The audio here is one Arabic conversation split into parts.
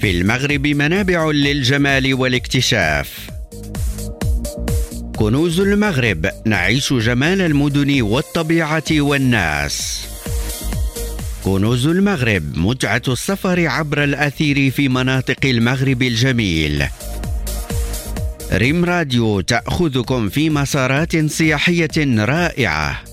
في المغرب منابع للجمال والاكتشاف. كنوز المغرب نعيش جمال المدن والطبيعة والناس. كنوز المغرب متعة السفر عبر الأثير في مناطق المغرب الجميل. ريم راديو تأخذكم في مسارات سياحية رائعة.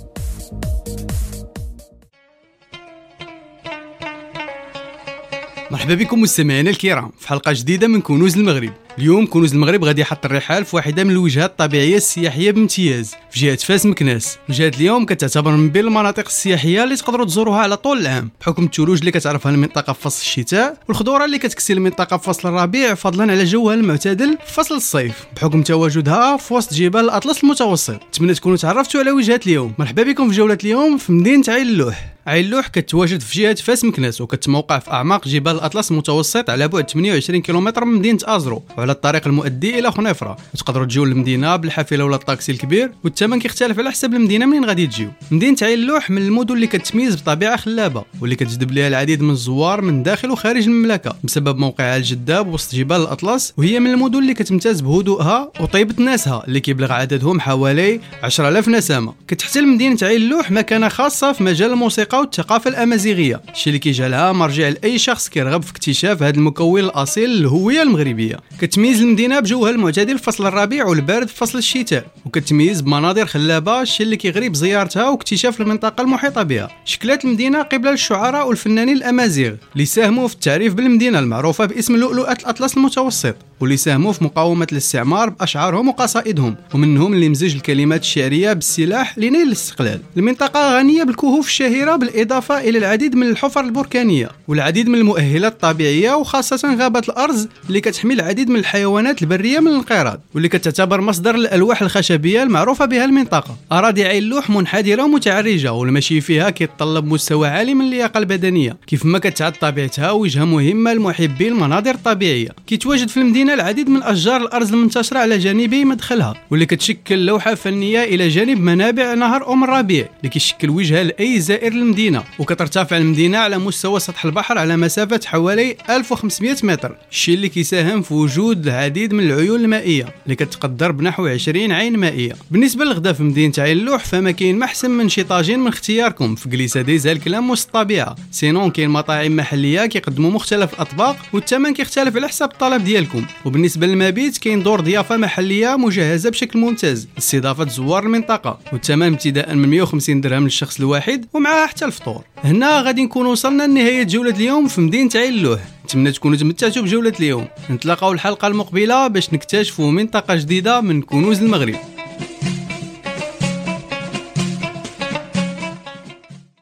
مرحبا بكم مستمعينا الكرام في حلقة جديدة من كنوز المغرب. اليوم كنوز المغرب غادي يحط الرحال في واحدة من الوجهات الطبيعية السياحية بامتياز في جهة فاس مكناس. وجهه اليوم كتعتبر من بين المناطق السياحية اللي تقدروا تزوروها على طول العام بحكم الثلوج اللي كتعرفها المنطقة في فصل الشتاء والخضره اللي كتكسي المنطقة في فصل الربيع فضلا على جوها المعتدل في فصل الصيف. بحكم تواجدها في وسط جبال الأطلس المتوسط نتمنى تكونوا تعرفتوا على وجهة اليوم. مرحبا بكم في جولة اليوم في مدينة عين اللوح عين اللوح كتواجد في جهة فاس مكناس وكتموقع في أعماق جبال الأطلس المتوسط على بعد 28 كيلومتر من مدينة أزرو. وعلى الطريق المؤدي إلى خنيفرة. وتقدروا تجيو للمدينة بالحافلة ولا الطاكسي الكبير والثمن كيختلف على حسب المدينة منين غادي تجيو. مدينة عين اللوح من المدن اللي كتميز بطبيعة خلابة واللي كتجذب ليها العديد من الزوار من داخل وخارج المملكة بسبب موقعها الجذاب وسط جبال الأطلس وهي من المدن اللي كتمتاز بهدوءها وطيبة ناسها اللي كيبلغ عددهم حوالي 10000 نسمة. كتحتل مدينة عين اللوح مكانة خاصة في مجال الموسيقى والثقافة الأمازيغية الشيء اللي كيجعلها مرجع لأي شخص كيرغب في اكتشاف هذا المكون الأصيل للهويه المغربية. كتميز المدينة بجوها المعتدل في فصل الربيع والبارد في فصل الشتاء. وكتميز بمناظر خلابة الشيء اللي كيغري بزيارتها واكتشاف المنطقة المحيطة بها. شكلات المدينة قبل الشعراء والفنانين الأمازيغ اللي ساهموا في التعريف بالمدينة المعروفة باسم لؤلؤة الأطلس المتوسط واللي ساهموا في مقاومة الاستعمار بأشعارهم وقصائدهم ومنهم اللي مزج الكلمات الشعرية بالسلاح لنيل الاستقلال. المنطقة غنية بالكهوف الشهيرة بالإضافة إلى العديد من الحفر البركانية والعديد من المؤهلات الطبيعية وخاصة غابة الأرز اللي كتحمي العديد من الحيوانات البرية من الانقراض واللي كتعتبر مصدر الألواح الخشبية المعروفة بها المنطقة. أراضي عين لوح منحدرة ومتعرجة والمشي فيها كيتطلب مستوى عالي من اللياقة البدنية. كيف ما كتعد طبيعتها وجهه مهمه لمحبي المناظر الطبيعية. كيتواجد في المدينة العديد من أشجار الأرز المنتشرة على جانبي مدخلها واللي كتشكل لوحة فنية إلى جانب منابع نهر أم الربيع اللي كيشكل وجهه لأي زائر للمدينه وكترتفع المدينة على مستوى سطح البحر على مسافة حوالي 1500 متر الشيء اللي كيساهم في وجود العديد من العيون المائية اللي كتقدر بنحو 20 عين مائية. بالنسبة للغدا في مدينة عين اللوح فما كاين ما احسن من شي طاجين من اختياركم في جليسة ديزا الكلام وسط الطبيعه سينون كاين مطاعم محلية كيقدموا مختلف الاطباق والثمن كيختلف على حسب الطلب ديالكم. وبالنسبة للمبيت كاين دور ضيافة محلية مجهزة بشكل ممتاز لاستضافة زوار المنطقة والثمن ابتداء من 150 درهم للشخص الواحد ومعها حتى الفطور. هنا غادي نكون وصلنا لنهاية جولة اليوم في مدينة عين اللوح. نتمنى تكونوا تمتعتوا بجولة اليوم. نتلاقاو الحلقة المقبلة باش نكتشفوا منطقة جديدة من كنوز المغرب.